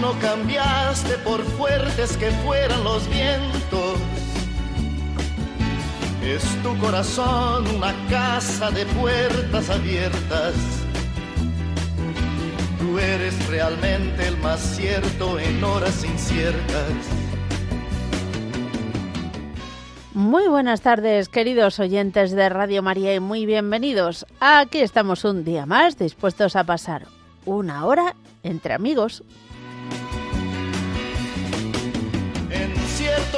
no cambiaste por fuertes que fueran los vientos. Es tu corazón una casa de puertas abiertas. Tú eres realmente el más cierto en horas inciertas. Muy buenas tardes, queridos oyentes de Radio María, y muy bienvenidos. Aquí estamos un día más dispuestos a pasar una hora entre amigos.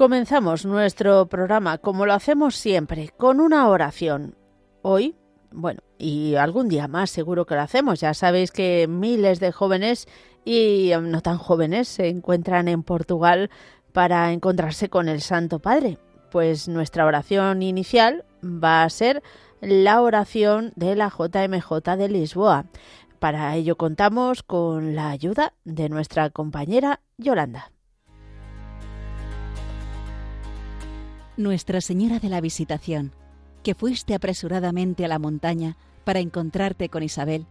Comenzamos nuestro programa, como lo hacemos siempre, con una oración. Hoy, bueno, y algún día más seguro que lo hacemos. Ya sabéis que miles de jóvenes y no tan jóvenes se encuentran en Portugal para encontrarse con el Santo Padre. Pues nuestra oración inicial va a ser la oración de la JMJ de Lisboa. Para ello contamos con la ayuda de nuestra compañera Yolanda. Nuestra Señora de la Visitación, que fuiste apresuradamente a la montaña para encontrarte con Isabel,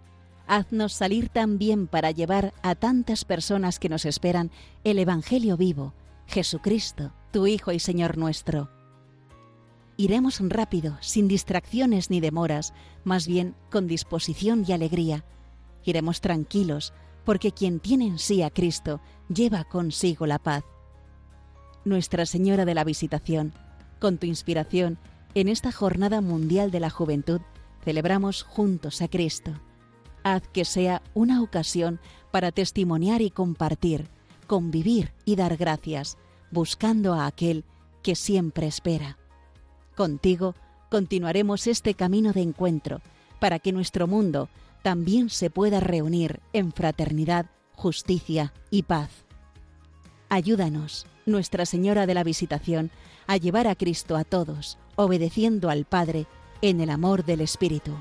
haznos salir también para llevar a tantas personas que nos esperan el Evangelio vivo, Jesucristo, tu Hijo y Señor nuestro. Iremos rápido, sin distracciones ni demoras, más bien con disposición y alegría. Iremos tranquilos, porque quien tiene en sí a Cristo lleva consigo la paz. Nuestra Señora de la Visitación, con tu inspiración, en esta Jornada Mundial de la Juventud, celebramos juntos a Cristo. Haz que sea una ocasión para testimoniar y compartir, convivir y dar gracias, buscando a aquel que siempre espera. Contigo continuaremos este camino de encuentro para que nuestro mundo también se pueda reunir en fraternidad, justicia y paz. Ayúdanos, Nuestra Señora de la Visitación, a llevar a Cristo a todos, obedeciendo al Padre en el amor del Espíritu.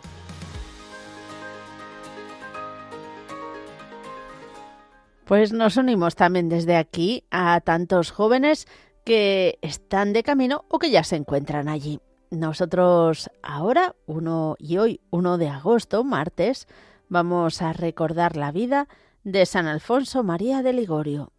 Pues nos unimos también desde aquí a tantos jóvenes que están de camino o que ya se encuentran allí. Nosotros ahora, uno y hoy, 1 de agosto, martes, vamos a recordar la vida de San Alfonso María de Ligorio.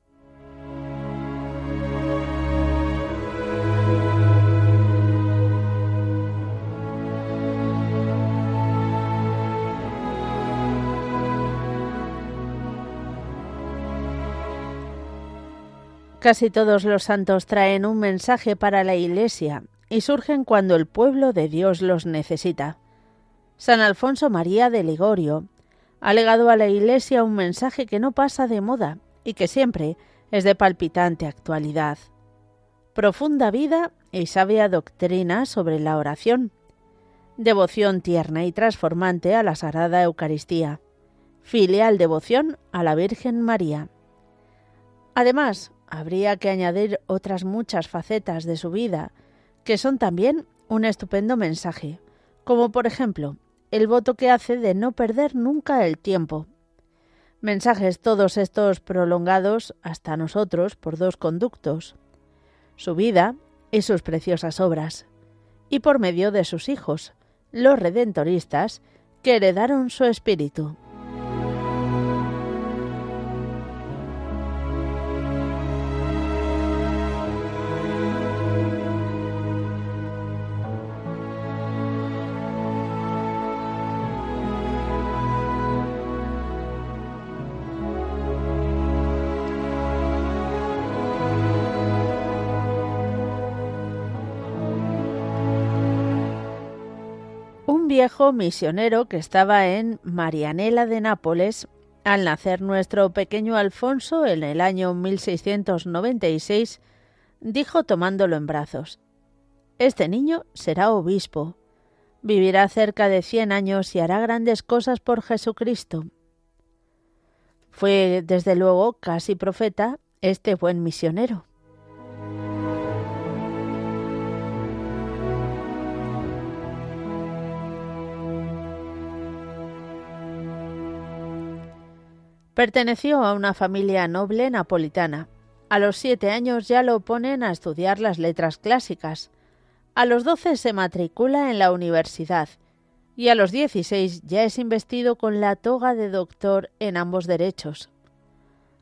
Casi todos los santos traen un mensaje para la Iglesia y surgen cuando el pueblo de Dios los necesita. San Alfonso María de Ligorio ha legado a la Iglesia un mensaje que no pasa de moda y que siempre es de palpitante actualidad. Profunda vida y sabia doctrina sobre la oración, devoción tierna y transformante a la Sagrada Eucaristía, filial devoción a la Virgen María. Además, habría que añadir otras muchas facetas de su vida, que son también un estupendo mensaje, como por ejemplo el voto que hace de no perder nunca el tiempo. Mensajes todos estos prolongados hasta nosotros por dos conductos, su vida y sus preciosas obras, y por medio de sus hijos, los redentoristas, que heredaron su espíritu. Viejo misionero que estaba en Marianela de Nápoles al nacer nuestro pequeño Alfonso en el año 1696, dijo tomándolo en brazos, Este niño será obispo, vivirá cerca de cien años y hará grandes cosas por Jesucristo. Fue, desde luego, casi profeta este buen misionero. Perteneció a una familia noble napolitana. A los siete años ya lo ponen a estudiar las letras clásicas. A los doce se matricula en la universidad y a los dieciséis ya es investido con la toga de doctor en ambos derechos.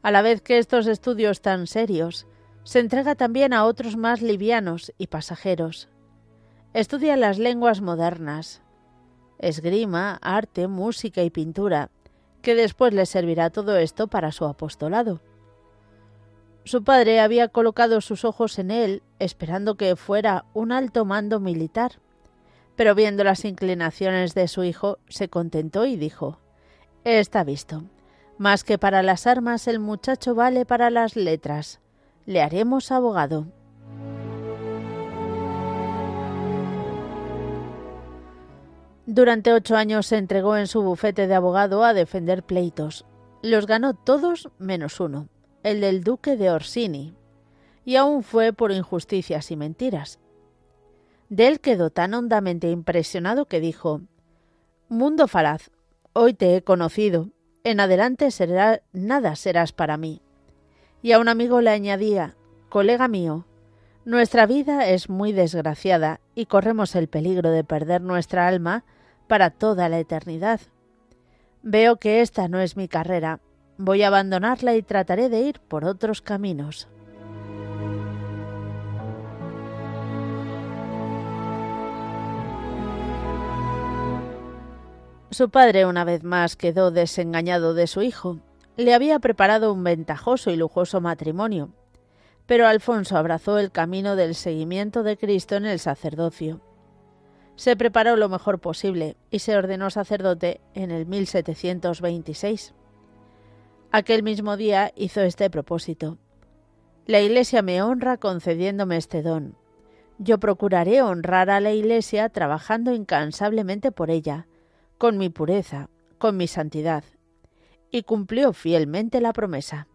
A la vez que estos estudios tan serios, se entrega también a otros más livianos y pasajeros. Estudia las lenguas modernas, esgrima, arte, música y pintura, que después le servirá todo esto para su apostolado. Su padre había colocado sus ojos en él, esperando que fuera un alto mando militar, pero viendo las inclinaciones de su hijo, se contentó y dijo Está visto. Más que para las armas el muchacho vale para las letras. Le haremos abogado. Durante ocho años se entregó en su bufete de abogado a defender pleitos. Los ganó todos menos uno, el del duque de Orsini, y aún fue por injusticias y mentiras. De él quedó tan hondamente impresionado que dijo Mundo falaz, hoy te he conocido, en adelante será, nada serás para mí. Y a un amigo le añadía Colega mío, nuestra vida es muy desgraciada y corremos el peligro de perder nuestra alma para toda la eternidad. Veo que esta no es mi carrera. Voy a abandonarla y trataré de ir por otros caminos. Su padre una vez más quedó desengañado de su hijo. Le había preparado un ventajoso y lujoso matrimonio, pero Alfonso abrazó el camino del seguimiento de Cristo en el sacerdocio se preparó lo mejor posible y se ordenó sacerdote en el 1726. Aquel mismo día hizo este propósito. La Iglesia me honra concediéndome este don. Yo procuraré honrar a la Iglesia trabajando incansablemente por ella, con mi pureza, con mi santidad. Y cumplió fielmente la promesa.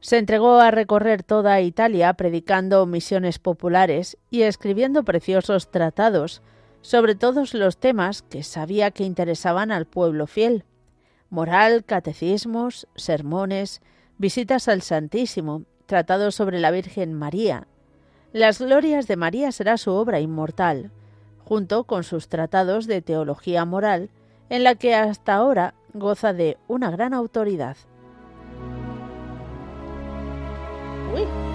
Se entregó a recorrer toda Italia predicando misiones populares y escribiendo preciosos tratados sobre todos los temas que sabía que interesaban al pueblo fiel moral, catecismos, sermones, visitas al Santísimo, tratados sobre la Virgen María. Las glorias de María será su obra inmortal, junto con sus tratados de teología moral, en la que hasta ahora goza de una gran autoridad. Uy.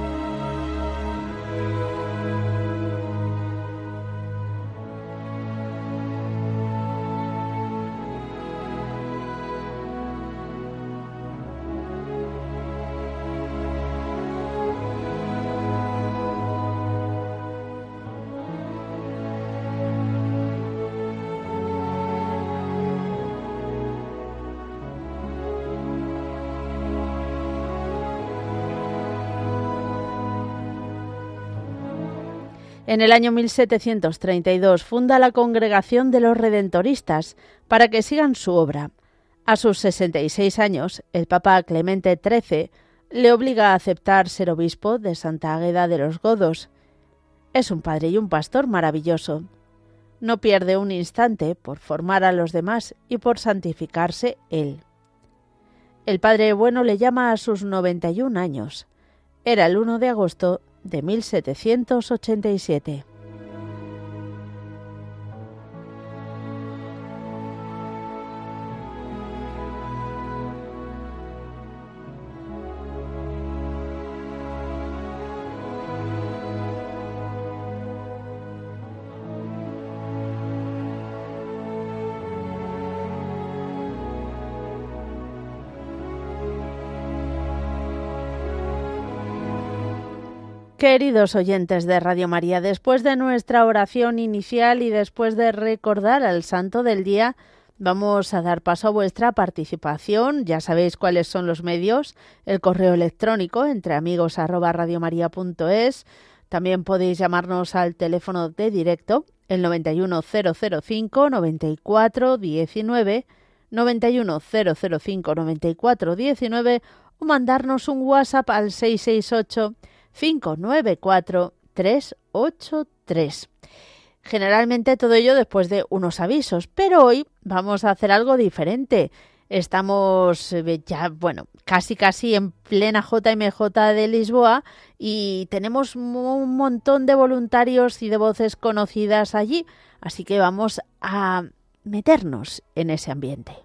En el año 1732 funda la Congregación de los Redentoristas para que sigan su obra. A sus 66 años, el Papa Clemente XIII le obliga a aceptar ser obispo de Santa Águeda de los Godos. Es un padre y un pastor maravilloso. No pierde un instante por formar a los demás y por santificarse él. El Padre Bueno le llama a sus 91 años. Era el 1 de agosto de 1787. Queridos oyentes de Radio María, después de nuestra oración inicial y después de recordar al santo del día, vamos a dar paso a vuestra participación. Ya sabéis cuáles son los medios, el correo electrónico entre amigos arroba También podéis llamarnos al teléfono de directo, el 91005 94 19 91005 94 19 o mandarnos un WhatsApp al 668 594-383. Generalmente todo ello después de unos avisos, pero hoy vamos a hacer algo diferente. Estamos eh, ya, bueno, casi casi en plena JMJ de Lisboa y tenemos un montón de voluntarios y de voces conocidas allí, así que vamos a meternos en ese ambiente.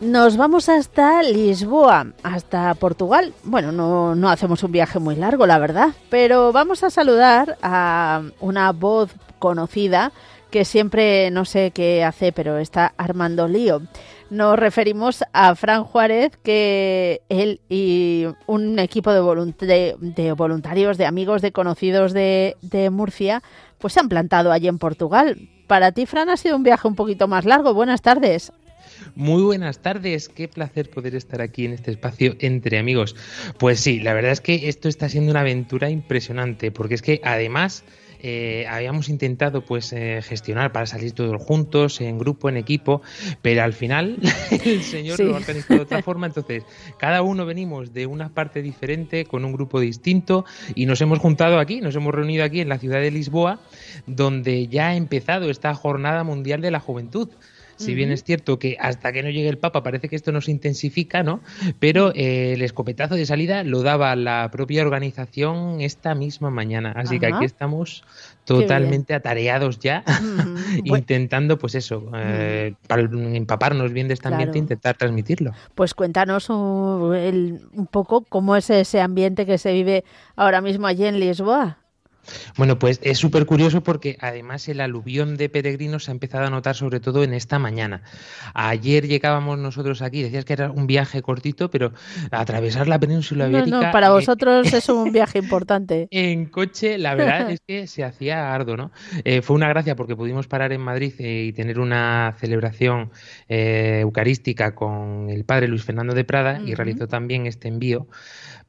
Nos vamos hasta Lisboa, hasta Portugal. Bueno, no, no hacemos un viaje muy largo, la verdad, pero vamos a saludar a una voz conocida que siempre no sé qué hace, pero está armando lío. Nos referimos a Fran Juárez, que él y un equipo de, de, voluntarios, de amigos, de conocidos de, de Murcia, pues se han plantado allí en Portugal. Para ti, Fran, ha sido un viaje un poquito más largo. Buenas tardes. Muy buenas tardes, qué placer poder estar aquí en este espacio entre amigos. Pues sí, la verdad es que esto está siendo una aventura impresionante, porque es que además eh, habíamos intentado pues eh, gestionar para salir todos juntos, en grupo, en equipo, pero al final el señor lo ha organizado de otra forma, entonces cada uno venimos de una parte diferente, con un grupo distinto, y nos hemos juntado aquí, nos hemos reunido aquí en la ciudad de Lisboa, donde ya ha empezado esta jornada mundial de la juventud. Si bien es cierto que hasta que no llegue el Papa parece que esto no se intensifica, ¿no? Pero eh, el escopetazo de salida lo daba la propia organización esta misma mañana. Así que aquí estamos totalmente atareados ya, intentando, pues eso, eh, empaparnos bien de este ambiente e intentar transmitirlo. Pues cuéntanos un, un poco cómo es ese ambiente que se vive ahora mismo allí en Lisboa. Bueno, pues es súper curioso porque además el aluvión de peregrinos se ha empezado a notar sobre todo en esta mañana. Ayer llegábamos nosotros aquí, decías que era un viaje cortito, pero atravesar la península ibérica... No, no, para vosotros es un viaje importante. En coche, la verdad es que se hacía ardo, ¿no? Eh, fue una gracia porque pudimos parar en Madrid eh, y tener una celebración eh, eucarística con el padre Luis Fernando de Prada y realizó también este envío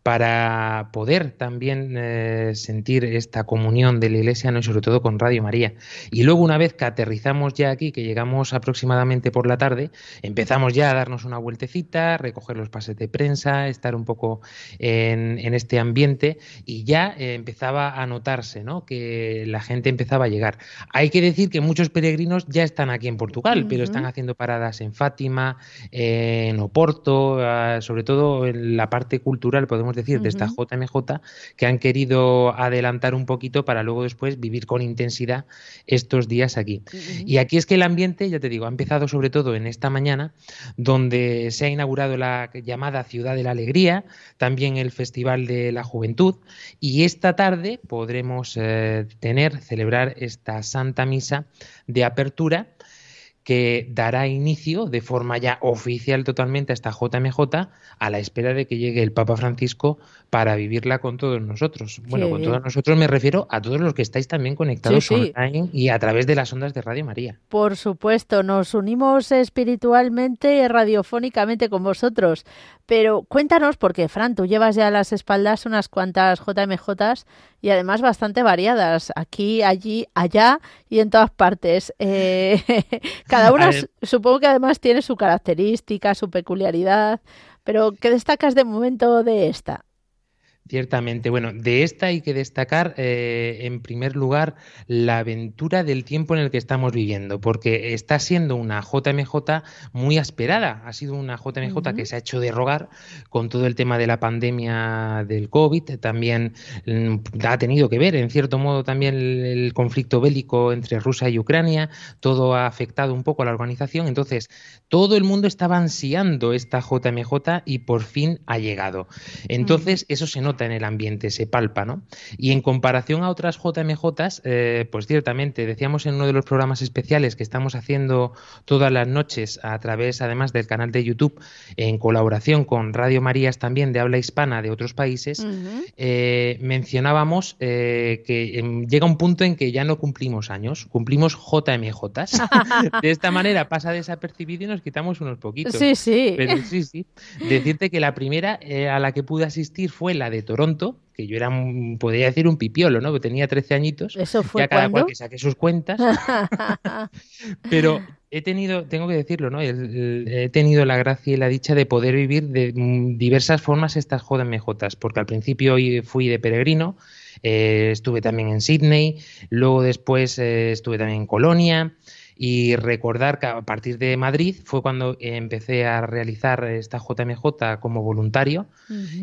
para poder también eh, sentir esta comunión de la Iglesia, ¿no? y sobre todo con Radio María. Y luego, una vez que aterrizamos ya aquí, que llegamos aproximadamente por la tarde, empezamos ya a darnos una vueltecita, recoger los pases de prensa, estar un poco en, en este ambiente y ya eh, empezaba a notarse ¿no? que la gente empezaba a llegar. Hay que decir que muchos peregrinos ya están aquí en Portugal, pero están haciendo paradas en Fátima, en Oporto, ah, sobre todo en la parte cultural, podemos decir, de esta JMJ, que han querido adelantar un poquito para luego después vivir con intensidad estos días aquí. Y aquí es que el ambiente, ya te digo, ha empezado sobre todo en esta mañana, donde se ha inaugurado la llamada Ciudad de la Alegría, también el Festival de la Juventud, y esta tarde podremos eh, tener, celebrar esta Santa Misa de apertura que dará inicio de forma ya oficial totalmente a esta JMJ a la espera de que llegue el Papa Francisco para vivirla con todos nosotros. Bueno, Qué con bien. todos nosotros me refiero a todos los que estáis también conectados Sí, sí. online y a través de las ondas de Radio María. Por supuesto, nos unimos espiritualmente y radiofónicamente con vosotros. Pero cuéntanos, porque Fran, tú llevas ya a las espaldas unas cuantas JMJs y además bastante variadas, aquí, allí, allá y en todas partes. Eh, cada una supongo que además tiene su característica, su peculiaridad. Pero, ¿qué destacas de momento de esta? Ciertamente, bueno, de esta hay que destacar, eh, en primer lugar, la aventura del tiempo en el que estamos viviendo, porque está siendo una JMJ muy esperada. Ha sido una JMJ que se ha hecho de rogar con todo el tema de la pandemia del COVID. También mm, ha tenido que ver, en cierto modo, también el, el conflicto bélico entre Rusia y Ucrania. Todo ha afectado un poco a la organización. Entonces, todo el mundo estaba ansiando esta JMJ y por fin ha llegado. Entonces, eso se nota en el ambiente, se palpa, ¿no? Y en comparación a otras JMJs, eh, pues ciertamente, decíamos en uno de los programas especiales que estamos haciendo todas las noches a través, además del canal de YouTube, en colaboración con Radio Marías también de habla hispana de otros países, eh, mencionábamos eh, que em, llega un punto en que ya no cumplimos años, cumplimos JMJs. de esta manera pasa desapercibido y nos quitamos unos poquitos. Sí, sí. Pero sí, sí. Decirte que la primera eh, a la que pude asistir fue la de Toronto, que yo era, un- podría decir, un pipiolo, ¿no? Que tenía 13 añitos. ¿Eso fue ya cada cual que saque sus cuentas. Pero he tenido, tengo que decirlo, ¿no? El- el- he tenido la gracia y la dicha de poder vivir de mm, diversas formas estas JMJs, porque al principio fui de peregrino, eh, estuve también en Sydney, luego después eh, estuve también en Colonia. Y recordar que a partir de Madrid fue cuando empecé a realizar esta JMJ como voluntario.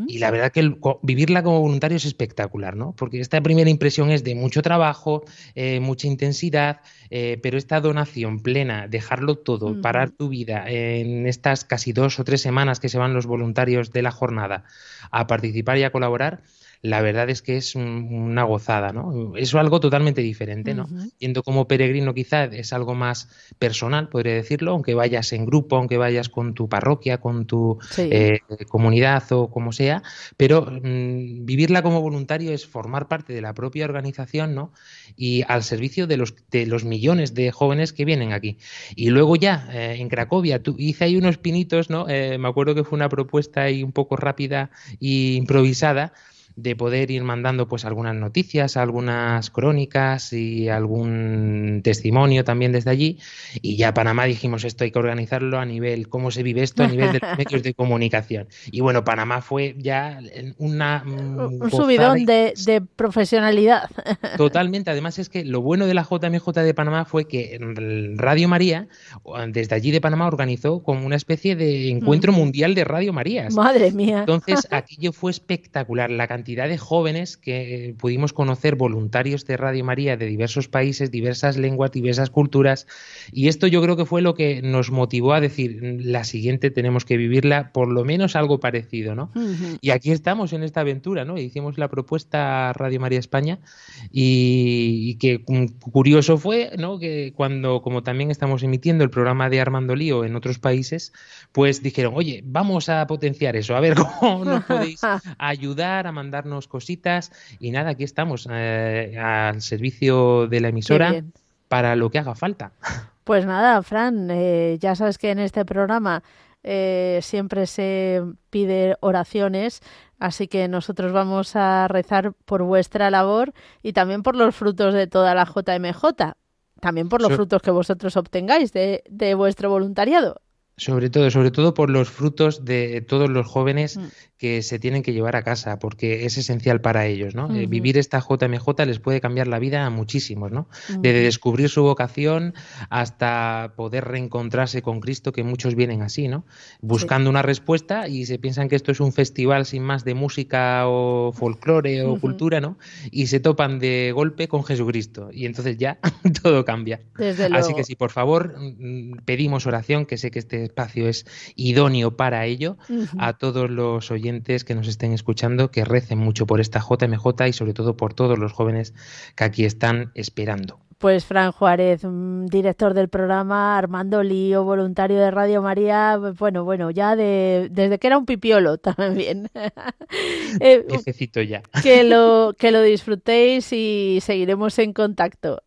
Y la verdad que el- vivirla como voluntario es espectacular, ¿no? Porque esta primera impresión es de mucho trabajo, eh, mucha intensidad, eh, pero esta donación plena, dejarlo todo, parar tu vida en estas casi dos o tres semanas que se van los voluntarios de la jornada a participar y a colaborar, la verdad es que es un- una gozada, ¿no? Es algo totalmente diferente, ¿no? Ujú. Yendo como peregrino quizá es algo más personal, podría decirlo, aunque vayas en grupo, aunque vayas con tu parroquia, con tu Sí. eh, comunidad o como sea, pero mm, vivirla como voluntario es formar parte de la propia organización, ¿no? Y al servicio de los, de los millones de jóvenes que vienen aquí. Y luego ya eh, en Cracovia tú, hice ahí unos pinitos, ¿no? Eh, me acuerdo que fue una propuesta ahí un poco rápida e improvisada de poder ir mandando pues algunas noticias, algunas crónicas y algún testimonio también desde allí y ya Panamá dijimos esto hay que organizarlo a nivel cómo se vive esto a nivel de medios de comunicación y bueno Panamá fue ya una mm, Un gozada subidón de, de profesionalidad. Totalmente. Además es que lo bueno de la JMJ de Panamá fue que mm, Radio María, desde allí de Panamá, organizó como una especie de encuentro mundial de Radio Marías. Madre mía. Entonces, aquello fue espectacular. La cantidad de jóvenes que eh, pudimos conocer, voluntarios de Radio María de diversos países, diversas lenguas, diversas culturas. Y esto yo creo que fue lo que nos motivó a decir, "Mm, la siguiente tenemos que vivirla por lo menos algo parecido, ¿no? Ujú. Y aquí estamos en esta aventura, ¿no? Hicimos la propuesta a Radio María España y, y que mm, curioso fue, ¿no? Que cuando, como también estamos emitiendo el programa de Armando Lío en otros países, pues dijeron, oye, vamos a potenciar eso, a ver cómo nos podéis ayudar a mandarnos cositas. Y nada, aquí estamos eh, al servicio de la emisora para lo que haga falta. Pues nada, Fran, eh, ya sabes que en este programa eh, siempre se pide oraciones Así que nosotros vamos a rezar por vuestra labor y también por los frutos de toda la JMJ. También por los So- frutos que vosotros obtengáis de, de vuestro voluntariado. Sobre todo, sobre todo por los frutos de todos los jóvenes Mm. que se tienen que llevar a casa, porque es esencial para ellos, ¿no? Eh, vivir esta JMJ les puede cambiar la vida a muchísimos, ¿no? Desde descubrir su vocación hasta poder reencontrarse con Cristo, que muchos vienen así, ¿no? Buscando una respuesta y se piensan que esto es un festival sin más de música o folclore o cultura, ¿no? Y se topan de golpe con Jesucristo y entonces ya todo cambia. Desde luego. Así que sí, por favor, mm, pedimos oración, que sé que este espacio es idóneo para ello, a todos los oyentes que nos estén escuchando, que recen mucho por esta JMJ y sobre todo por todos los jóvenes que aquí están esperando. Pues Fran Juárez, mm, director del programa, Armando Lío, voluntario de Radio María, bueno, bueno, ya de, desde que era un pipiolo también. Eh, ya. que, lo, que lo disfrutéis y seguiremos en contacto.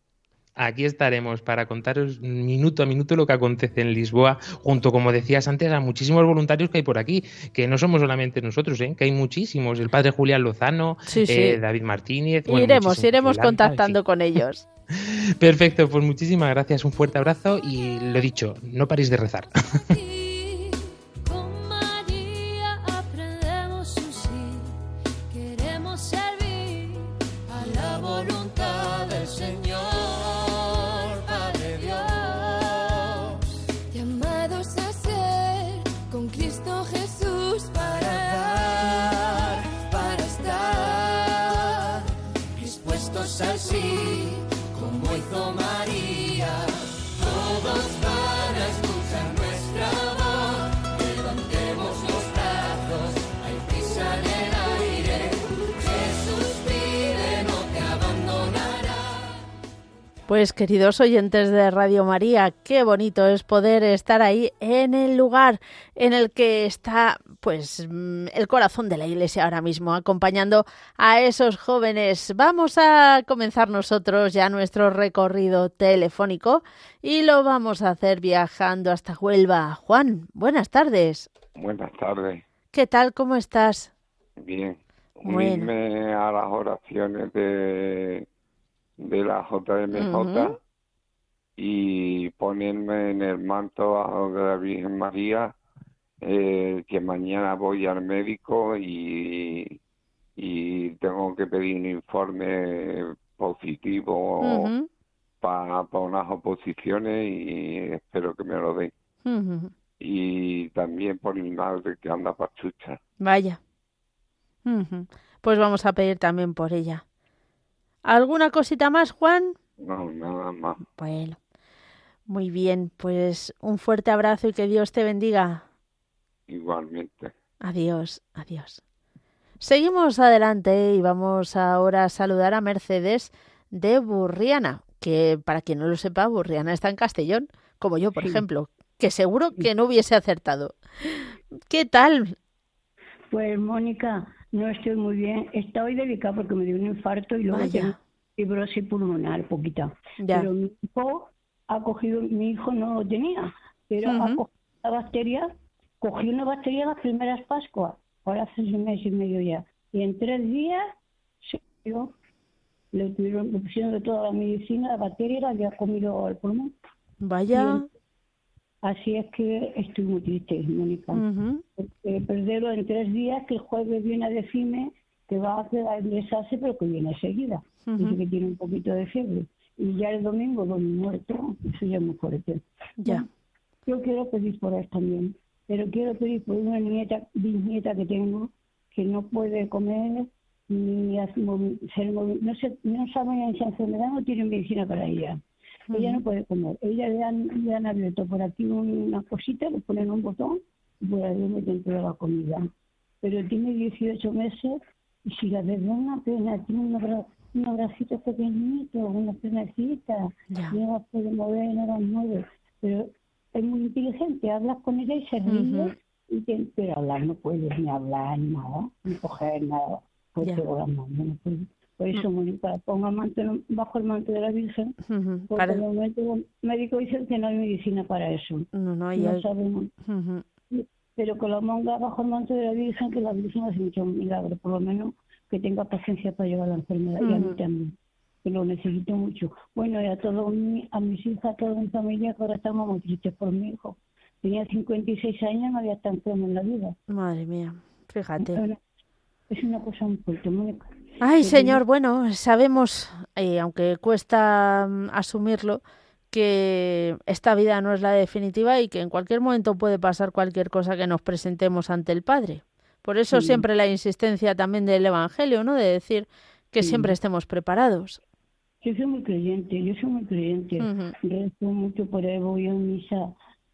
Aquí estaremos para contaros minuto a minuto lo que acontece en Lisboa, junto, como decías antes, a muchísimos voluntarios que hay por aquí, que no somos solamente nosotros, ¿eh? que hay muchísimos. El padre Julián Lozano, Sí, sí. eh, David Martínez. bueno, iremos, iremos Yolanda, contactando con ellos. Perfecto, pues muchísimas gracias, un fuerte abrazo y lo dicho, no paréis de rezar. Pues queridos oyentes de Radio María, qué bonito es poder estar ahí en el lugar en el que está pues mm, el corazón de la iglesia ahora mismo acompañando a esos jóvenes. Vamos a comenzar nosotros ya nuestro recorrido telefónico y lo vamos a hacer viajando hasta Huelva. Juan, buenas tardes. Buenas tardes. ¿Qué tal? ¿Cómo estás? Bien. Bueno. Unirme a las oraciones de, de la JMJ y ponerme en el manto de la Virgen María, eh, que mañana voy al médico y, y tengo que pedir un informe positivo Ujú, para unas oposiciones y espero que me lo den. Y también por mi madre que anda pachucha. Vaya. Pues vamos a pedir también por ella. ¿Alguna cosita más, Juan? No, nada más. Bueno, muy bien, pues un fuerte abrazo y que Dios te bendiga. Igualmente. Adiós, adiós. Seguimos adelante y vamos ahora a saludar a Mercedes de Burriana, que para quien no lo sepa, Burriana está en Castellón, como yo, por Sí. ejemplo, que seguro que no hubiese acertado. ¿Qué tal? Pues Mónica, no estoy muy bien. Está hoy delicada porque me dio un infarto y luego Vaya. tengo fibrosis pulmonar, poquita. Ya. Pero mi hijo ha cogido, mi hijo no lo tenía, pero ha cogido la bacteria, cogió una bacteria las primeras Pascuas, ahora hace un mes y medio ya. Y en tres días se murió. Le, pusieron de toda la medicina, la bacteria la había comido el pulmón. Vaya. Así es que estoy muy triste, Mónica. Eh, perderlo en tres días, que el jueves viene a decirme que va a hacer a ingresarse, pero que viene enseguida. Ujú. Dice que tiene un poquito de fiebre. Y ya el domingo, lo muerto, eso ya es muy fuerte. Ya. Yo quiero pedir por él también, pero quiero pedir por una nieta, bisnieta que tengo, que no puede comer ni hacer no, se, no sabe esa enfermedad, no tiene medicina para ella. Ella no puede comer. Ella le han, le han abierto por aquí una cosita, le ponen un botón y por ahí meten toda la comida. Pero tiene 18 meses y si la ves da una pena, tiene unos, bra- unos bracitos pequeñitos, una pernacita, Ya. no las puede mover, no las mueve. Pero es muy inteligente, hablas con ella y se ríe, Ujú. y te- pero hablar no puedes ni hablar ni nada, ni coger nada, porque las manos no puede. Por eso, Mónica, ponga manto, bajo el manto de la Virgen, Ujú. porque Para- de momento los médicos dicen que no hay medicina para eso. No, no, y No hay- sabemos. Pero con la monga bajo el manto de la Virgen, que la Virgen hace mucho milagro, por lo menos que tenga paciencia para llevar la enfermedad, y a mí también, que lo necesito mucho. Bueno, y a, todo mi- a mis hijas, a toda mi familia, que ahora estamos muy tristes por mi hijo. Tenía 56 años, no había estado enfermo en la vida. Madre mía, fíjate. Es una cosa muy fuerte, Mónica. Ay, señor, bueno, sabemos, eh, aunque cuesta mm, asumirlo, que esta vida no es la definitiva y que en cualquier momento puede pasar cualquier cosa que nos presentemos ante el Padre. Por eso Sí. siempre la insistencia también del Evangelio, ¿no? De decir que Sí. siempre estemos preparados. Yo soy muy creyente, yo soy muy creyente. Ujú. Rezo mucho por él, voy a misa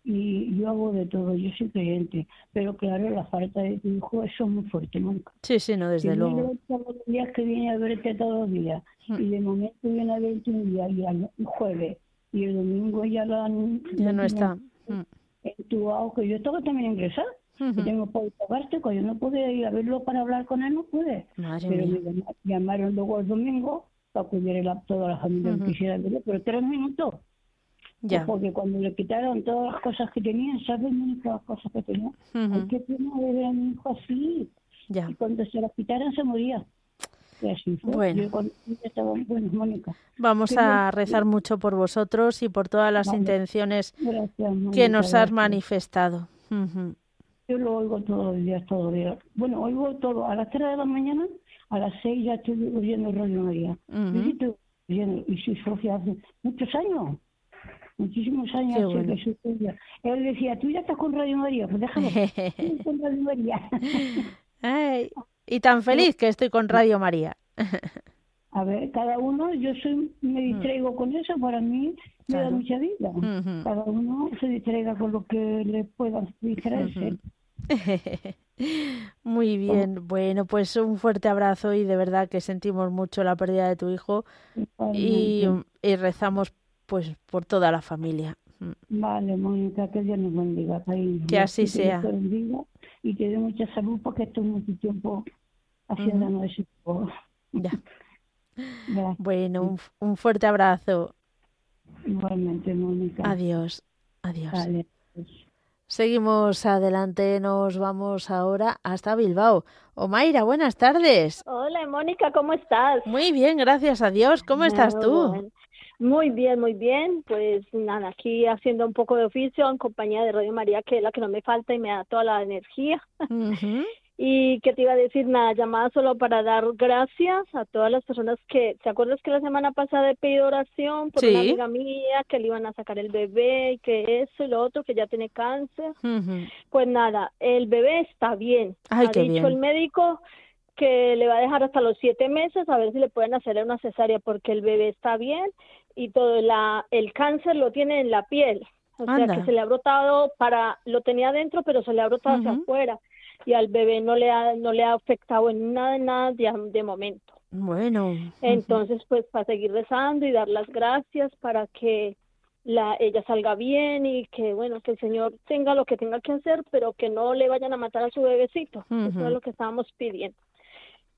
y yo hago de todo, yo soy creyente. Pero claro, la falta de tu hijo, eso es muy fuerte, nunca. Sí, sí, no, desde Si luego. todos los días que viene a verte todos los días Mm. y de momento viene a verte un día y al jueves y el domingo ya lo han Ya no está. Mm. entubado, que yo estaba también ingresada. que Ujú. tengo para pagarte, cuando no pude ir a verlo para hablar con él, no pude. Madre Pero mía. me llama- llamaron luego el domingo para que la- toda la familia Ujú. que quisiera verlo, pero tres minutos. Ya. Porque cuando le quitaron todas las cosas que tenía, ¿sabes? Todas las cosas que tenía. Ujú. Ay, qué pena de ver a mi hijo así. Ya. Y cuando se las quitaran, se moría. Y así fue. Bueno. Yo cuando yo estaba, bueno, Mónica. Vamos a rezar mucho por vosotros y por todas las Vale. intenciones Gracias, Mónica. que nos has gracias. manifestado. Yo lo oigo todos los días, todos los días. Bueno, oigo todo. A las 3 de la mañana, a las 6 ya estoy oyendo Radio María. Ujú. Yo sí estoy oyendo. Y soy Sofía hace muchos años. Muchísimos años bueno. que. Él decía, tú ya estás con Radio María. Pues déjalo. Estoy con Radio María. Ay, y tan feliz que estoy con Radio María. A ver, cada uno, yo soy, me distraigo con eso, para mí me da Mm. Mucha vida. Cada uno se distraiga con lo que le pueda distraerse. Muy bien, bueno, pues un fuerte abrazo y de verdad que sentimos mucho la pérdida de tu hijo y, y rezamos pues por toda la familia. Mm. Vale, Mónica, que Dios nos bendiga, cariño. Que así sea. bendiga y te dé mucha salud porque esto es mucho tiempo haciéndonos ese tipo. Ya. Gracias. Bueno, un, un fuerte abrazo. Igualmente, Mónica. Adiós. Adiós. Vale. Seguimos adelante, nos vamos ahora hasta Bilbao. Omaira, buenas tardes. Hola, Mónica, ¿cómo estás? Muy bien, gracias a Dios. ¿Cómo estás tú? bueno. Muy bien, muy bien. Pues nada, aquí haciendo un poco de oficio en compañía de Radio María, que es la que no me falta y me da toda la energía. Y que te iba a decir, nada, llamada solo para dar gracias a todas las personas que, ¿te acuerdas que la semana pasada he pedido oración por una amiga mía que le iban a sacar el bebé y que eso y lo otro, que ya tiene cáncer? Pues nada, el bebé está bien. Ay, ha dicho bien. el médico que le va a dejar hasta los siete meses a ver si le pueden hacer una cesárea porque el bebé está bien y todo la, el cáncer lo tiene en la piel. O sea que se le ha brotado para, lo tenía adentro pero se le ha brotado hacia Ujú. afuera y al bebé no le ha, no le ha afectado en nada, en nada de, de momento. Bueno. Entonces, pues para seguir rezando y dar las gracias para que la ella salga bien y que bueno, que el Señor tenga lo que tenga que hacer, pero que no le vayan a matar a su bebecito. Eso es lo que estábamos pidiendo.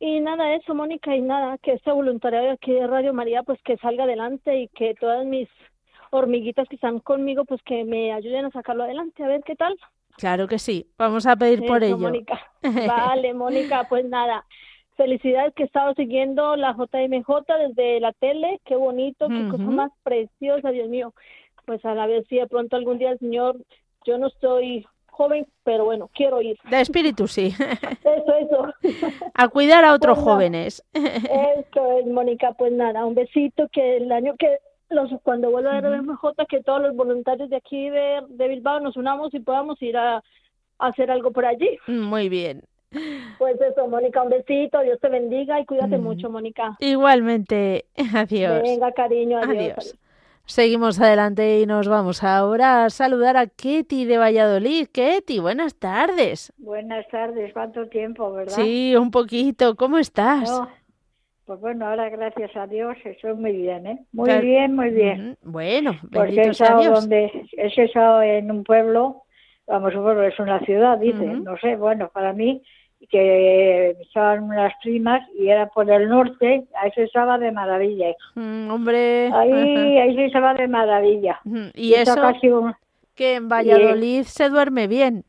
Y nada, eso, Mónica, y nada, que este voluntariado de aquí de Radio María, pues que salga adelante y que todas mis hormiguitas que están conmigo, pues que me ayuden a sacarlo adelante, a ver qué tal. Claro que sí. Vamos a pedir por ello. Mónica. Vale, Mónica, pues nada. Felicidades que he estado siguiendo la JMJ desde la tele. Qué bonito, qué cosa más preciosa, Dios mío. Pues a la vez si de pronto algún día el Señor, yo no estoy joven, pero bueno, quiero ir. De espíritu, sí. Eso, eso. a cuidar a otros Pues nada. jóvenes. Eso es, Mónica. Pues nada, un besito que el año que los cuando vuelva a RMJ, que todos los voluntarios de aquí de, de Bilbao nos unamos y podamos ir a, a hacer algo por allí. Muy bien. Pues eso, Mónica, un besito, Dios te bendiga y cuídate Mm. mucho, Mónica. Igualmente. Adiós. Venga, cariño, adiós. Adiós. Seguimos adelante y nos vamos ahora a saludar a Ketty de Valladolid. Ketty, buenas tardes. Buenas tardes, ¿cuánto tiempo, verdad? Sí, un poquito. ¿Cómo estás? No, Pues bueno, ahora gracias a Dios estoy muy bien, ¿eh? Muy Claro. bien, muy bien. Bueno, Porque he estado Dios. donde, he estado en un pueblo, vamos, un pueblo es una ciudad, dice, no sé, bueno, para mí, que estaban unas primas y era por el norte, ahí se estaba de maravilla. Mm, hombre. Ahí, ahí se estaba de maravilla. Ujú. Y eso casi un- que en Valladolid se duerme bien.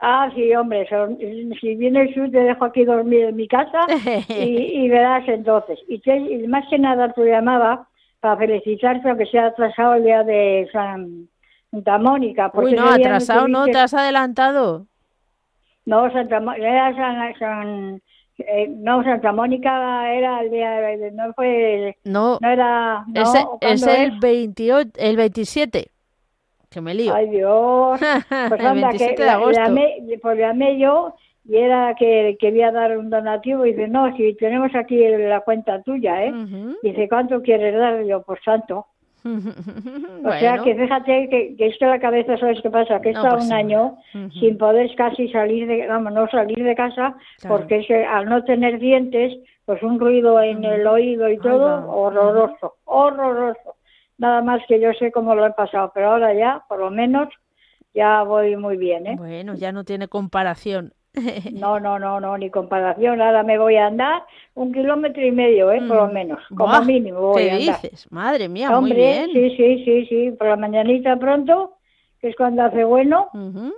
Ah, sí, hombre, son- si vienes tú te dejo aquí dormir en mi casa y, y verás entonces. Y, te- y más que nada te llamaba para felicitarte aunque se ha atrasado el día de San- Santa Mónica. porque Uy, no, atrasado no, te has adelantado. No, Santa, era San, San- eh, no, Santa Mónica era el día, de- no fue, No, no era, no, ese es ¿cuándo el 28, el 27. Que me lío. Ay, Dios. Pues el anda, 27 que de agosto. llamé, pues llamé yo y era que quería dar un donativo y dice, no, si tenemos aquí la cuenta tuya, ¿eh? Dice, ¿cuánto quieres dar? Y yo, pues tanto. O sea Bueno. que fíjate que, que es que la cabeza, ¿sabes qué pasa? Que he No estado un año sin poder casi salir de, vamos, no salir de casa, Claro. porque es que al no tener dientes, pues un ruido en el oído y todo, horroroso, horroroso. Nada más que yo sé cómo lo he pasado, pero ahora ya, por lo menos, ya voy muy bien, ¿eh? Bueno, ya no tiene comparación. No, no, no, no, ni comparación. Ahora me voy a andar un kilómetro y medio, ¿eh? Por lo menos, como Mm. Buah, mínimo voy ¿Qué a andar. dices? Madre mía, muy Hombre, bien. sí, sí, sí, sí, por la mañanita pronto, que es cuando hace bueno, Ujú.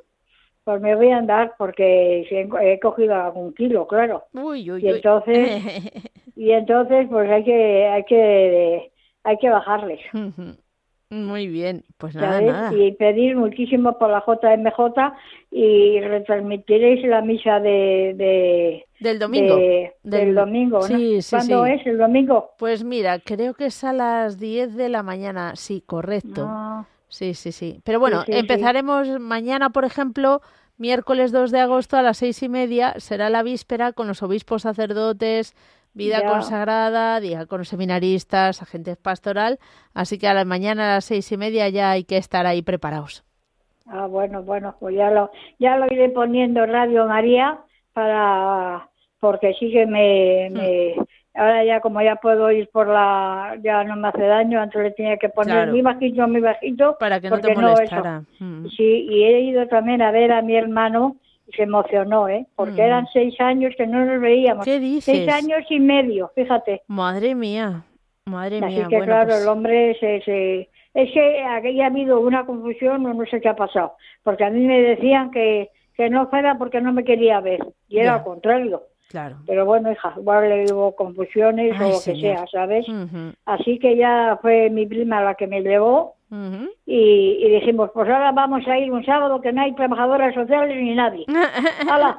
pues me voy a andar porque he, cogido algún kilo, claro. Uy, uy, Y uy. entonces, y entonces pues hay que, hay que, hay que bajarles. Ujú. Muy bien, pues nada, ¿sabes? nada. Y pedir muchísimo por la JMJ y retransmitiréis la misa de, de Del domingo. de- del, Del- domingo, ¿no? Sí, sí, ¿Cuándo sí. es el domingo? Pues mira, creo que es a las 10 de la mañana. Sí, correcto. Ah, Sí, sí, sí. Pero bueno, sí, sí. empezaremos mañana, por ejemplo, miércoles 2 de agosto a las seis y media. Será la víspera con los obispos sacerdotes, vida Ya. consagrada, diáconos seminaristas, agentes pastoral. Así que a la mañana a las seis y media ya hay que estar ahí preparados. ah, bueno, bueno, pues ya lo, ya lo iré poniendo en Radio María para, porque sí que me, Hmm. me- ahora ya como ya puedo ir por la, ya no me hace daño, antes le tenía que poner Claro. muy bajito, muy bajito, Para que no te no, molestara. Mm. Sí, y he ido también a ver a mi hermano se emocionó, ¿eh? Porque Mm. eran seis años que no nos veíamos. ¿Qué dices? Seis años y medio, fíjate. Madre mía, madre Así mía. que bueno, claro, pues- el hombre se, se... Es que aquí ha habido una confusión o no sé qué ha pasado. Porque a mí me decían que, que no fuera porque no me quería ver. Y era al contrario. Claro. Pero bueno, hija, igual le hubo confusiones Ay, o lo que sea, ¿sabes? Así que ya fue mi prima la que me llevó y, y dijimos, pues ahora vamos a ir un sábado que no hay trabajadoras sociales ni nadie. ¡Hala!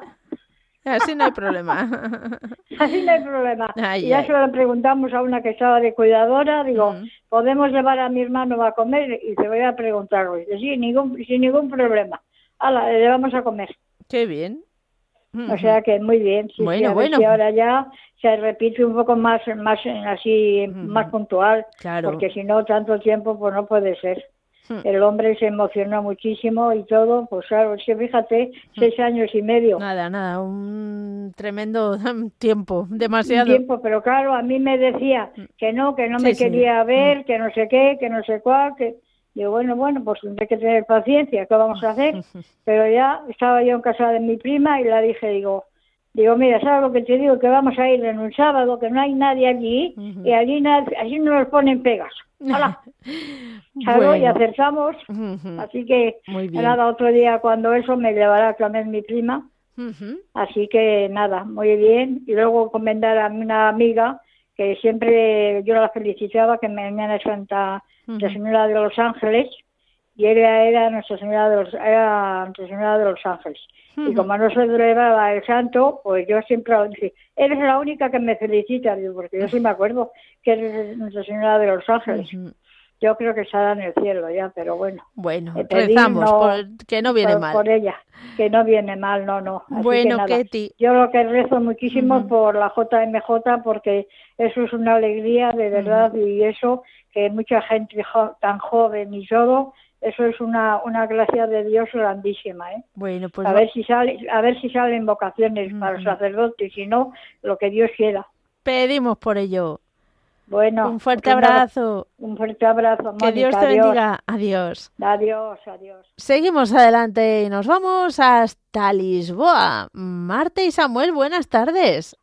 Así no hay problema. Así no hay problema. Ay, y ya ay. se lo preguntamos a una que estaba de cuidadora, digo. ¿podemos llevar a mi hermano a comer? Y te voy a preguntar hoy. Dice, Sí, ningún, sin ningún problema. Hala, le vamos a comer. Qué bien. O sea que muy bien. Sí, Bueno, bueno. si ahora ya se repite un poco más, más así, más puntual. Claro. Porque si no, tanto tiempo, pues no puede ser. Hmm. El hombre se emocionó muchísimo y todo, pues claro, es que fíjate, seis años y medio. Nada, nada, un tremendo tiempo, demasiado. tiempo, pero claro, a mí me decía que no, que no Sí, me sí. quería ver, que no sé qué, que no sé cuál, que digo, bueno, bueno, pues tendré que tener paciencia, ¿qué vamos a hacer? Pero ya estaba yo en casa de mi prima y la dije, digo, digo, mira, ¿sabes lo que te digo? Que vamos a ir en un sábado, que no hay nadie allí y allí allí no nos ponen pegas. ¡Hala! Claro, y Bueno. acertamos, así que Muy bien. nada, otro día cuando eso me llevará también mi prima. Así que nada, muy bien. Y luego encomendar a una amiga que siempre yo la felicitaba, que mañana es Santa Nuestra Señora de los Ángeles, y ella era Nuestra Señora de los, era Nuestra Señora de los Ángeles. Y como no se celebraba el santo, pues yo siempre dije, eres la única que me felicita, digo, porque yo sí me acuerdo que eres Nuestra Señora de los Ángeles. Yo creo que estará en el cielo ya, pero bueno. Bueno, Eh, rezamos no- por que no viene por, mal. por ella, que no viene mal, no, no. Así Bueno. Ketty. Yo lo que rezo muchísimo por la JMJ porque eso es una alegría de verdad y eso que mucha gente jo- tan joven y todo, eso es una, una gracia de Dios grandísima, ¿eh? Bueno, pues a ver si sale, a ver si salen vocaciones para los sacerdotes, si no, lo que Dios quiera. pedimos por ello. Bueno, Un fuerte abrazo. Un fuerte abrazo, Que Dios te adiós. bendiga. Adiós. Adiós, adiós. Seguimos adelante y nos vamos hasta Lisboa. Marta y Samuel, buenas tardes.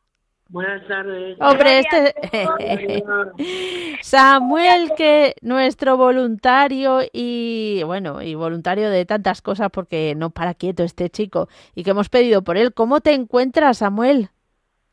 Buenas tardes. Hombre, este Samuel, que nuestro voluntario y bueno, y voluntario de tantas cosas porque no para quieto este chico y que hemos pedido por él. ¿Cómo te encuentras, Samuel?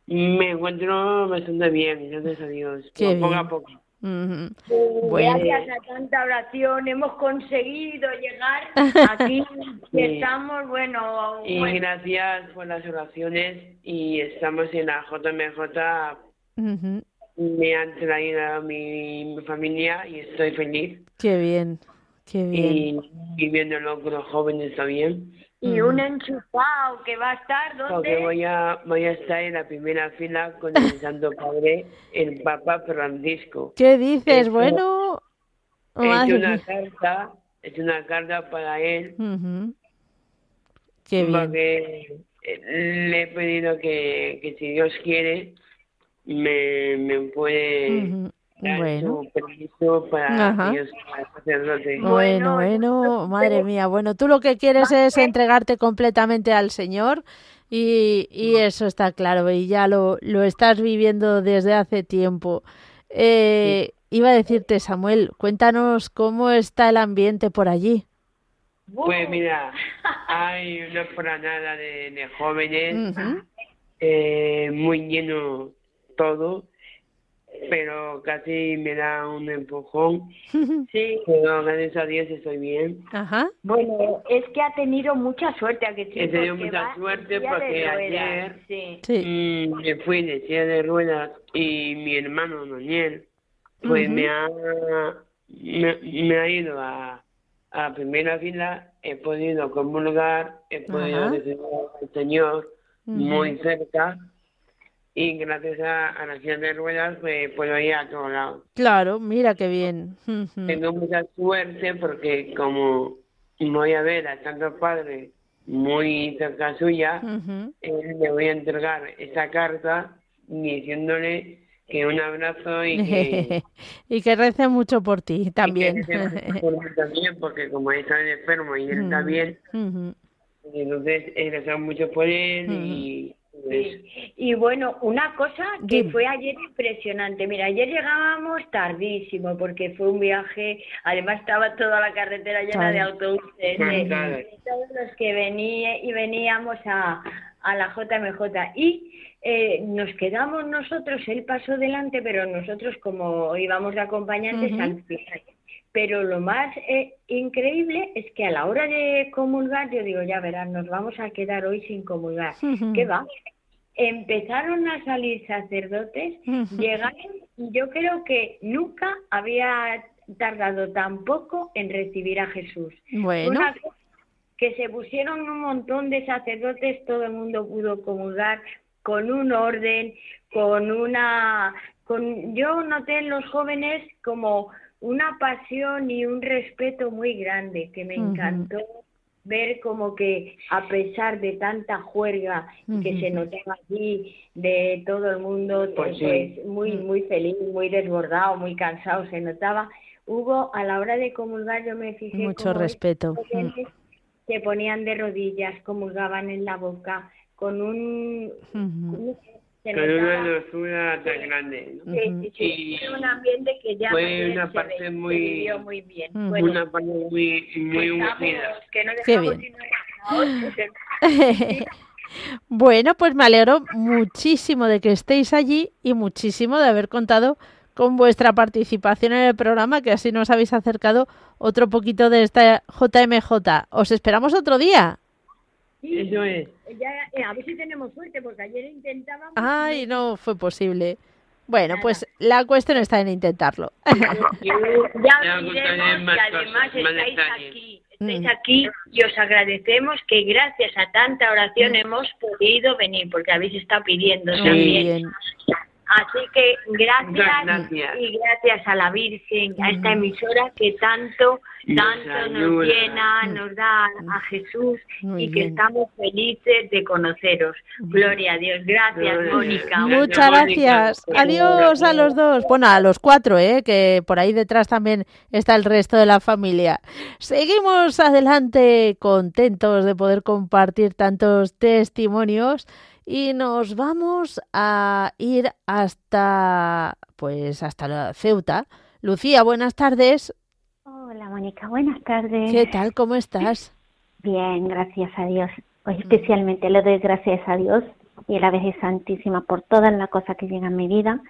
Me encuentro bastante bien, gracias a Dios. Qué poco bien. a poco. Ujú. Bueno, Gracias a tanta oración hemos conseguido llegar aquí Sí. estamos, bueno, Y bueno, gracias por las oraciones y estamos en la JMJ. ujú. Me han traído a mi familia y estoy feliz. qué bien, qué bien. Y viviéndolo con los jóvenes también. y un enchufado que va a estar, Porque ¿dónde? voy a, voy a estar en la primera fila con el Santo Padre, el Papa Francisco. ¿Qué dices? Eso- Bueno, hecho una carta, he hecho una carta para él, Ujú. Qué bien. porque eh, le he pedido que, que si Dios quiere, me, me puede Bueno. permiso para sacerdote. Bueno, bueno, madre mía. Bueno, tú lo que quieres es entregarte completamente al Señor y, y eso está claro y ya lo, lo estás viviendo desde hace tiempo. Eh, Iba a decirte, Samuel, cuéntanos cómo está el ambiente por allí. Pues mira, hay una franada de, de jóvenes, eh, muy lleno todo, pero casi me da un empujón. Sí. Pero gracias a Dios estoy bien. Ajá. Bueno, es que ha tenido mucha suerte a que sí, He tenido porque mucha suerte porque ayer sí. Sí. mm, me fui de silla de ruedas y mi hermano Daniel pues me ha me, me ha ido a, a primera fila, he podido comulgar, he podido recibir al Señor muy cerca y gracias a, a la silla de ruedas pues puedo ir a todos lados. Claro, mira qué bien. Tengo mucha suerte porque como voy a ver a Santo Padre muy cerca suya, Ujú. eh, le voy a entregar esa carta diciéndole que un abrazo y que, y que rece mucho por ti y que también. se preocupe por mí también, porque como está enfermo y él está Ujú. bien, Ujú. entonces he rezado mucho por él y Sí. Y bueno, una cosa que Dime. fue ayer impresionante. Mira, ayer llegábamos tardísimo porque fue un viaje, además estaba toda la carretera llena Claro. de autobuses, de, todos los que venía y veníamos a, a la JMJ. Y eh, nos quedamos nosotros, él pasó delante, pero nosotros como íbamos de acompañantes al final. Pero lo más eh, increíble es que a la hora de comulgar, yo digo, ya verán, nos vamos a quedar hoy sin comulgar. ¿Qué va? Empezaron a salir sacerdotes, Ujú. llegaron y yo creo que nunca había tardado tan poco en recibir a Jesús. Bueno, Una que se pusieron un montón de sacerdotes, todo el mundo pudo comulgar con un orden, con una, con, yo noté en los jóvenes como una pasión y un respeto muy grande que me encantó ver como que a pesar de tanta juerga que se notaba allí de todo el mundo, Pues pues, sí. muy muy feliz, muy desbordado, muy cansado se notaba. Hubo a la hora de comulgar yo me fijé mucho respeto. se ponían de rodillas, comulgaban en la boca con un, con una notaba- dulzura tan grande. ¿no? Sí, sí, sí. Y Era un ambiente que ya fue una se parte ve- se muy- vivió muy bien. Ujú. Bueno, Una parte muy, muy estamos- unida. que no Qué bien. Bueno, pues me alegro muchísimo de que estéis allí y muchísimo de haber contado con vuestra participación en el programa, que así nos habéis acercado otro poquito de esta JMJ. Os esperamos otro día. Sí, Eso es. ya, eh, a ver si tenemos suerte, porque ayer intentábamos. Ay, no fue posible. Bueno, pues la cuestión está en intentarlo. Ya Ya y además estáis aquí. Estáis Mm. aquí y os agradecemos que gracias a tanta oración hemos podido venir, porque habéis estado pidiendo Muy también. bien. Así que gracias, gracias. y gracias a la Virgen, a esta Ujú. emisora que tanto, tanto nos llena, nos da a Jesús Muy y que bien. estamos felices de conoceros. Gloria a Dios. Gracias, Gloria. Mónica. Muchas Mónica. gracias. Adiós a los dos. Bueno, a los cuatro, ¿eh? que por ahí detrás también está el resto de la familia. Seguimos adelante contentos de poder compartir tantos testimonios y nos vamos a ir hasta pues hasta la Ceuta. Lucía, buenas tardes. Hola Mónica, buenas tardes. ¿Qué tal? ¿Cómo estás? Bien, gracias a Dios. Hoy especialmente le doy gracias a Dios y a la Virgen Santísima por todas las cosas que llegan a mi vida.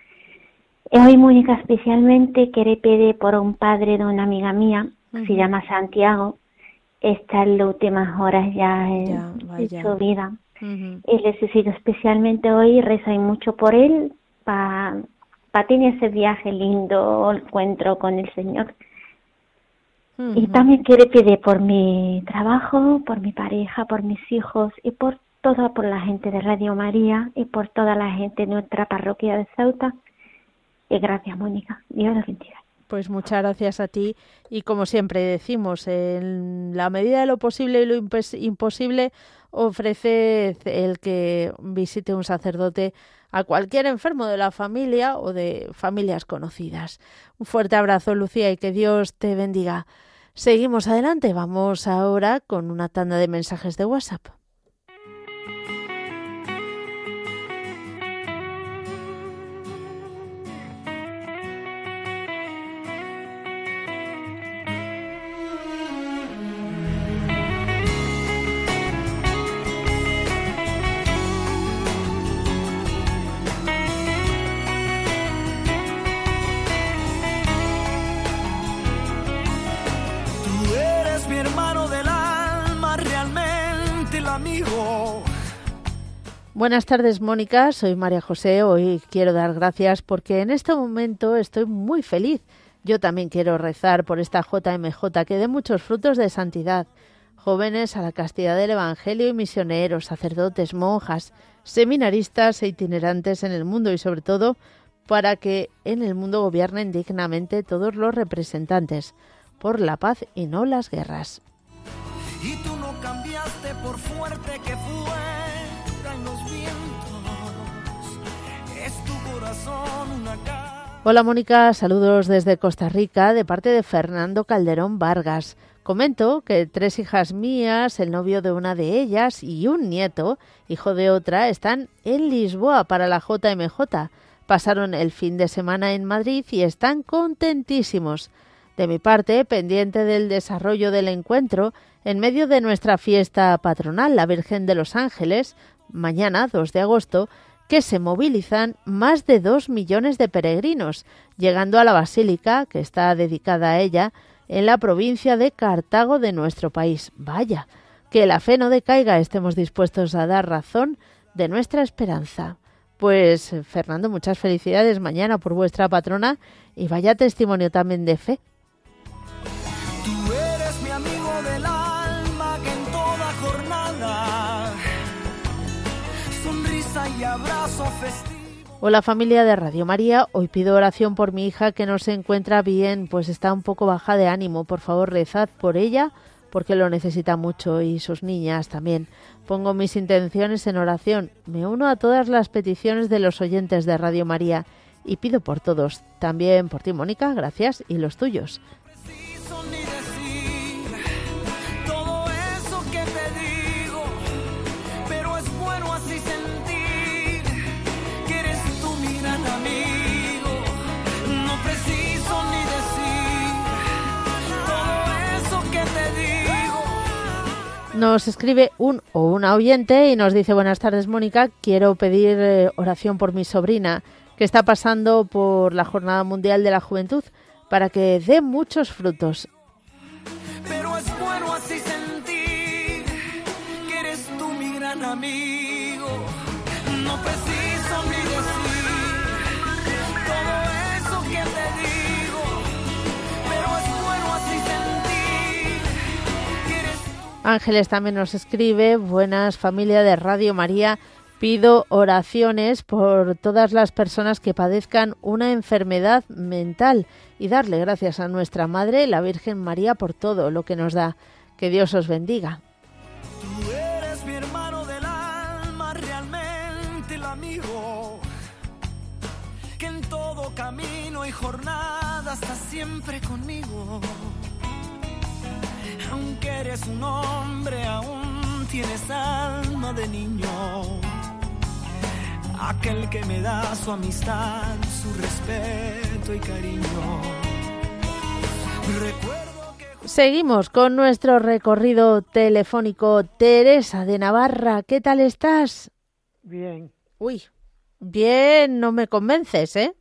Hoy Mónica especialmente quiere pedir por un padre de una amiga mía, se llama Santiago, está en las últimas horas ya en, en su vida. Y necesito especialmente hoy rezar mucho por él para pa tener ese viaje lindo, encuentro con el Señor. Y también quiere pedir por mi trabajo, por mi pareja, por mis hijos y por toda por la gente de Radio María y por toda la gente de nuestra parroquia de Ceuta. Y gracias, Mónica. Dios los bendiga. Pues muchas gracias a ti y como siempre decimos, en la medida de lo posible y lo imposible, ofrece el que visite un sacerdote a cualquier enfermo de la familia o de familias conocidas. Un fuerte abrazo, Lucía, y que Dios te bendiga. Seguimos adelante, vamos ahora con una tanda de mensajes de WhatsApp. Buenas tardes, Mónica. Soy María José. Hoy quiero dar gracias porque en este momento estoy muy feliz. Yo también quiero rezar por esta JMJ que dé muchos frutos de santidad. Jóvenes a la castidad del Evangelio y misioneros, sacerdotes, monjas, seminaristas e itinerantes en el mundo y sobre todo para que en el mundo gobiernen dignamente todos los representantes por la paz y no las guerras. Hola Mónica, saludos desde Costa Rica de parte de Fernando Calderón Vargas. Comento que tres hijas mías, el novio de una de ellas y un nieto, hijo de otra, están en Lisboa para la JMJ. Pasaron el fin de semana en Madrid y están contentísimos. De mi parte, pendiente del desarrollo del encuentro, en medio de nuestra fiesta patronal, la Virgen de los Ángeles, mañana 2 de agosto, que se movilizan más de dos millones de peregrinos, llegando a la basílica, que está dedicada a ella, en la provincia de Cartago de nuestro país. Vaya, que la fe no decaiga, estemos dispuestos a dar razón de nuestra esperanza. Pues Fernando, muchas felicidades mañana por vuestra patrona y vaya testimonio también de fe. Abrazo festivo. Hola familia de Radio María, hoy pido oración por mi hija que no se encuentra bien, pues está un poco baja de ánimo. Por favor, rezad por ella porque lo necesita mucho y sus niñas también. Pongo mis intenciones en oración, me uno a todas las peticiones de los oyentes de Radio María y pido por todos, también por ti Mónica, gracias, y los tuyos. Nos escribe un o una oyente y nos dice buenas tardes Mónica, quiero pedir eh, oración por mi sobrina que está pasando por la Jornada Mundial de la Juventud para que dé muchos frutos. Pero es bueno así sentir que eres tú mi gran amigo. Ángeles también nos escribe, buenas familia de Radio María, pido oraciones por todas las personas que padezcan una enfermedad mental y darle gracias a nuestra Madre, la Virgen María, por todo lo que nos da. Que Dios os bendiga. Tú eres mi hermano del alma, realmente el amigo. Que en todo camino y jornada estás siempre conmigo. Eres un hombre, aún tienes alma de niño. aquel que me da su amistad, su respeto y cariño. Recuerdo Seguimos con nuestro recorrido telefónico. Teresa de Navarra, ¿qué tal estás? Bien, Uy, bien, no me convences, ¿eh?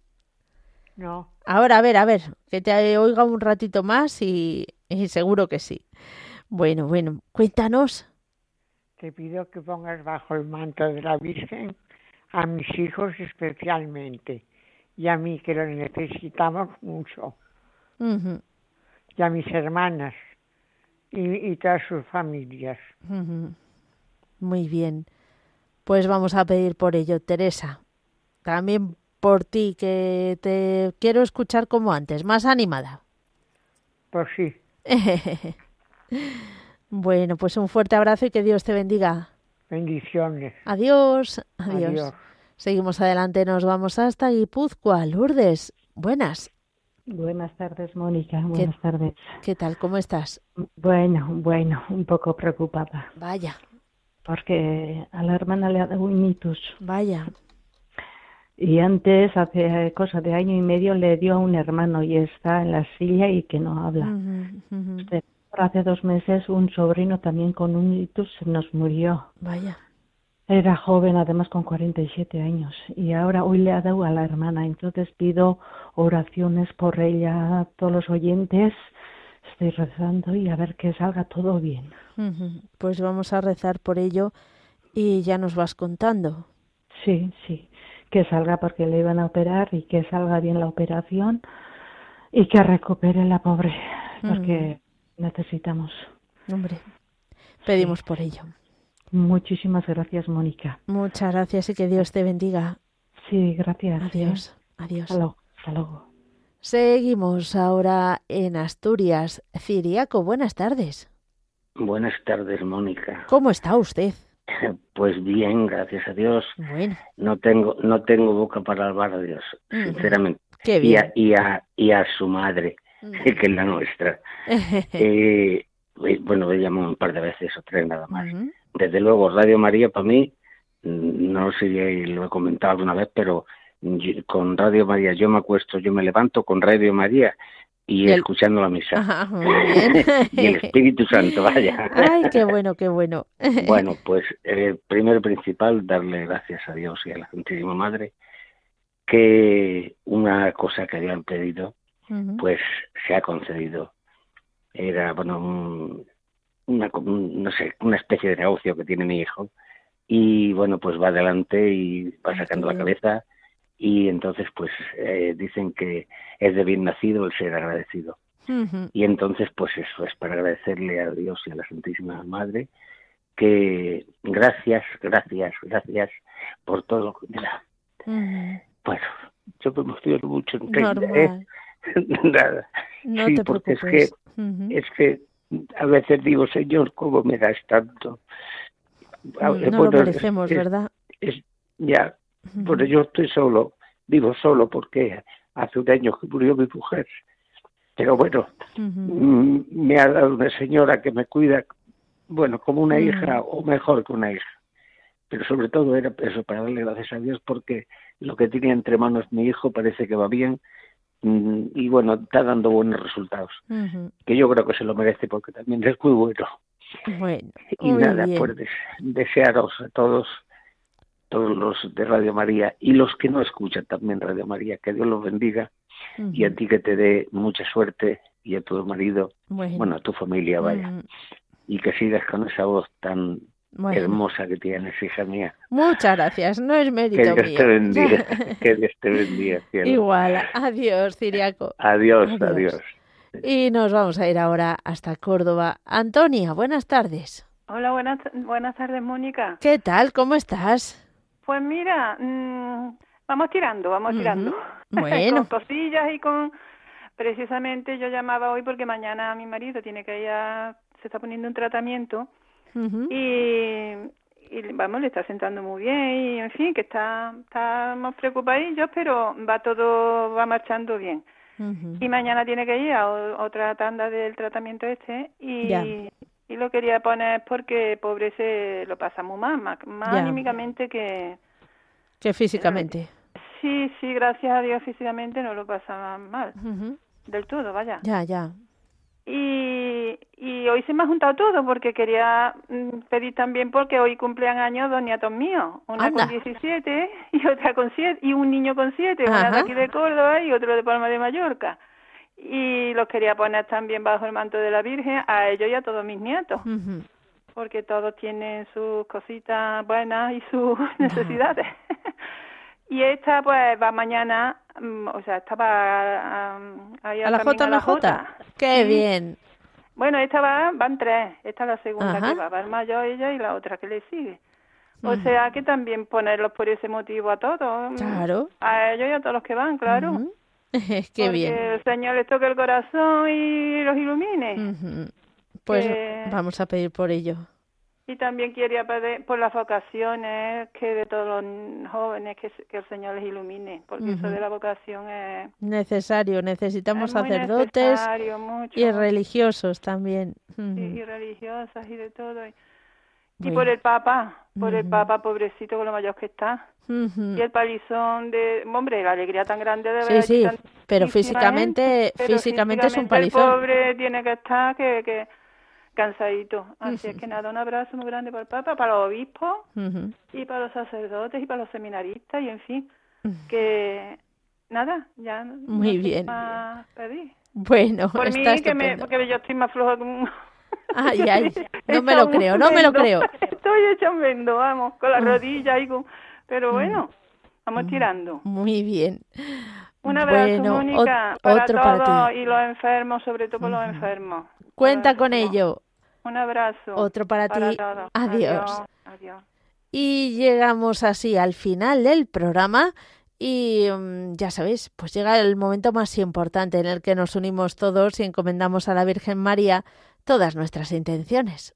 no, Ahora, a ver, a ver, que te oiga un ratito más y, y seguro que sí. Bueno, bueno, cuéntanos. te pido que pongas bajo el manto de la Virgen a mis hijos especialmente y a mí que lo necesitamos mucho y a mis hermanas y, y todas sus familias. ujú. Muy bien. Pues vamos a pedir por ello, Teresa. También por ti, que te quiero escuchar como antes, más animada. Pues sí, Bueno, pues un fuerte abrazo y que Dios te bendiga. bendiciones. Adiós, adiós. Adiós. Seguimos adelante, nos vamos hasta Guipúzcoa. Lourdes, buenas. Buenas tardes, Mónica. Buenas tardes. ¿Qué tal? ¿Cómo estás? Bueno, bueno, un poco preocupada. Vaya. Porque a la hermana le ha dado un ictus. Vaya. Y antes, hace cosa de año y medio, le dio a un hermano y está en la silla y que no habla. Hace dos meses un sobrino también con un ictus se nos murió. Vaya. Era joven, además con 47 años. Y ahora hoy le ha dado a la hermana. Entonces pido oraciones por ella a todos los oyentes. Estoy rezando y a ver que salga todo bien. Pues vamos a rezar por ello y ya nos vas contando. Sí, sí. Que salga porque le iban a operar y que salga bien la operación y que recupere la pobre. Porque necesitamos. Hombre, pedimos por ello. Muchísimas gracias, Mónica. Muchas gracias y que Dios te bendiga. Sí, gracias. Adiós, adiós. Hasta luego. Hasta luego. Seguimos ahora en Asturias. Ciriaco, buenas tardes. Buenas tardes, Mónica. ¿Cómo está usted? Pues bien, gracias a Dios. Bueno, No tengo, no tengo boca para alabar a Dios, Ujú. sinceramente. Qué Y a, bien. y a, y a su madre. Que es la nuestra. Eh, eh, bueno, le llamo un par de veces o tres nada más. Desde luego, Radio María para mí, mm, no sé si lo he comentado alguna vez, pero yo- con Radio María yo me acuesto, yo me levanto con Radio María y, Y el- escuchando la misa. Ajá, y el Espíritu Santo, vaya. Ay, qué bueno, qué bueno. Bueno, pues eh, primero principal, darle gracias a Dios y a la Santísima Madre que una cosa que habían pedido, Pues se ha concedido. Era, bueno, un- una, un- no sé, una especie de negocio que tiene mi hijo y, bueno, pues va adelante y va sacando la cabeza y entonces, pues eh, dicen que es de bien nacido el ser agradecido. Y entonces, pues eso es para agradecerle a Dios y a la Santísima Madre que gracias, gracias, gracias por todo lo que me da. Bueno, yo me emociono mucho. enseguida, Normal. ¿eh? Nada. No sí, te porque preocupes. es que, es que a veces digo, Señor, ¿cómo me das tanto? Mm, no lo bueno, merecemos, es- ¿verdad? es- ya, bueno, yo estoy solo, vivo solo porque hace un año que murió mi mujer. Pero bueno. Mm, me ha dado una señora que me cuida, bueno, como una Mm. hija o mejor que una hija. Pero sobre todo era eso, para darle gracias a Dios porque lo que tiene entre manos mi hijo parece que va bien y bueno, está dando buenos resultados. Que yo creo que se lo merece porque también es muy bueno. Bueno, Y muy nada, bien. pues des- desearos a todos, todos los de Radio María y los que no escuchan también Radio María, que Dios los bendiga y a ti que te dé mucha suerte y a tu marido, Bueno. bueno, a tu familia, vaya, y que sigas con esa voz tan Bueno. hermosa que tienes, hija mía. Muchas gracias, no es Que mérito Dios mío. te bendiga, que Dios te bendiga, cielo. Igual, adiós, Ciriaco. Adiós, Adiós. adiós. Y nos vamos a ir ahora hasta Córdoba. Antonia, buenas tardes. Hola, buenas, buenas tardes, Mónica. ¿Qué tal? ¿Cómo estás? Pues mira, mm, vamos tirando, vamos tirando. Bueno. con cosillas y con... Precisamente yo llamaba hoy porque mañana mi marido tiene que ir a... Se está poniendo un tratamiento Y, y vamos, le está sentando muy bien y en fin, que está, estamos preocupadillos, pero va todo, va marchando bien. Y mañana tiene que ir a otra tanda del tratamiento este y, y lo quería poner porque pobre se lo pasa muy mal, más, más anímicamente que, Que físicamente. Sí, sí, gracias a Dios físicamente no lo pasa mal. Del todo, vaya. Ya, ya. Y, y hoy se me ha juntado todo porque quería mm, pedir también porque hoy cumplen años dos nietos míos, una Anda. con 17 y otra con 7 y un niño con 7, una de Ajá. aquí de Córdoba y otro de Palma de Mallorca. Y los quería poner también bajo el manto de la Virgen a ellos y a todos mis nietos, porque todos tienen sus cositas buenas y sus necesidades. y esta pues va mañana, mm, o sea, esta va um, ahí ¿A la camino a la JMJ? Qué Sí. bien. Bueno, esta va, van tres. Esta es la segunda Ajá. que va. Va el mayor ella y la otra que le sigue. O Ujú. sea que también ponerlos por ese motivo a todos. mm, Claro. A ellos y a todos los que van, claro. Ujú. Qué Porque bien. el Señor les toque el corazón y los ilumine. Ujú. Pues Que- vamos a pedir por ello. Y también quería pedir por las vocaciones que de todos los jóvenes que, que el Señor les ilumine. Porque eso Ujú. de la vocación es, Necesario, necesitamos es sacerdotes necesario, mucho. y religiosos también. y, Ujú. y religiosas y de todo. Y, y por el Papa, por el Ujú. Papa, pobrecito, con lo mayor que está. Ujú. Y el palizón de, hombre, la alegría tan grande de ver Sí, sí, pero gente, físicamente, pero físicamente es un palizón. El pobre tiene que estar que, que cansadito. Así es que nada, un abrazo muy grande para el Papa, para los obispos y para los sacerdotes y para los seminaristas y en fin, que nada, ya no- no Muy sé bien. más pedir. Bueno, Por mí, está que me, porque yo estoy más floja que un... Ay, ay, no me lo creo, no me lo creo. Estoy hecha un vendo, vamos, con las rodillas y con... Pero bueno, vamos tirando. Muy bien. Un abrazo, bueno, Mónica, para otro todos para ti. y los enfermos, sobre todo por los enfermos. Cuenta con ello. Un abrazo. Otro para ti. todos. Adiós. Adiós. Y llegamos así al final del programa y mm, ya sabéis, pues llega el momento más importante en el que nos unimos todos y encomendamos a la Virgen María todas nuestras intenciones.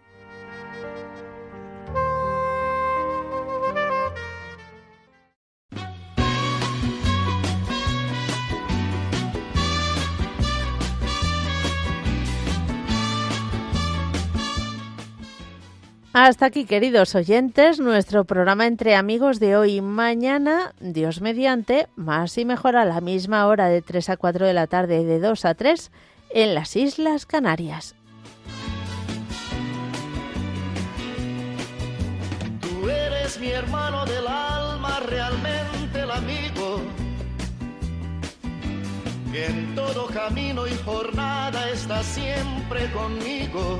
Hasta aquí, queridos oyentes, nuestro programa entre amigos de hoy y mañana, Dios mediante, más y mejor a la misma hora de 3 a 4 de la tarde, de 2 a 3, en las Islas Canarias. Tú eres mi hermano del alma, realmente el amigo. Que en todo camino y jornada está siempre conmigo.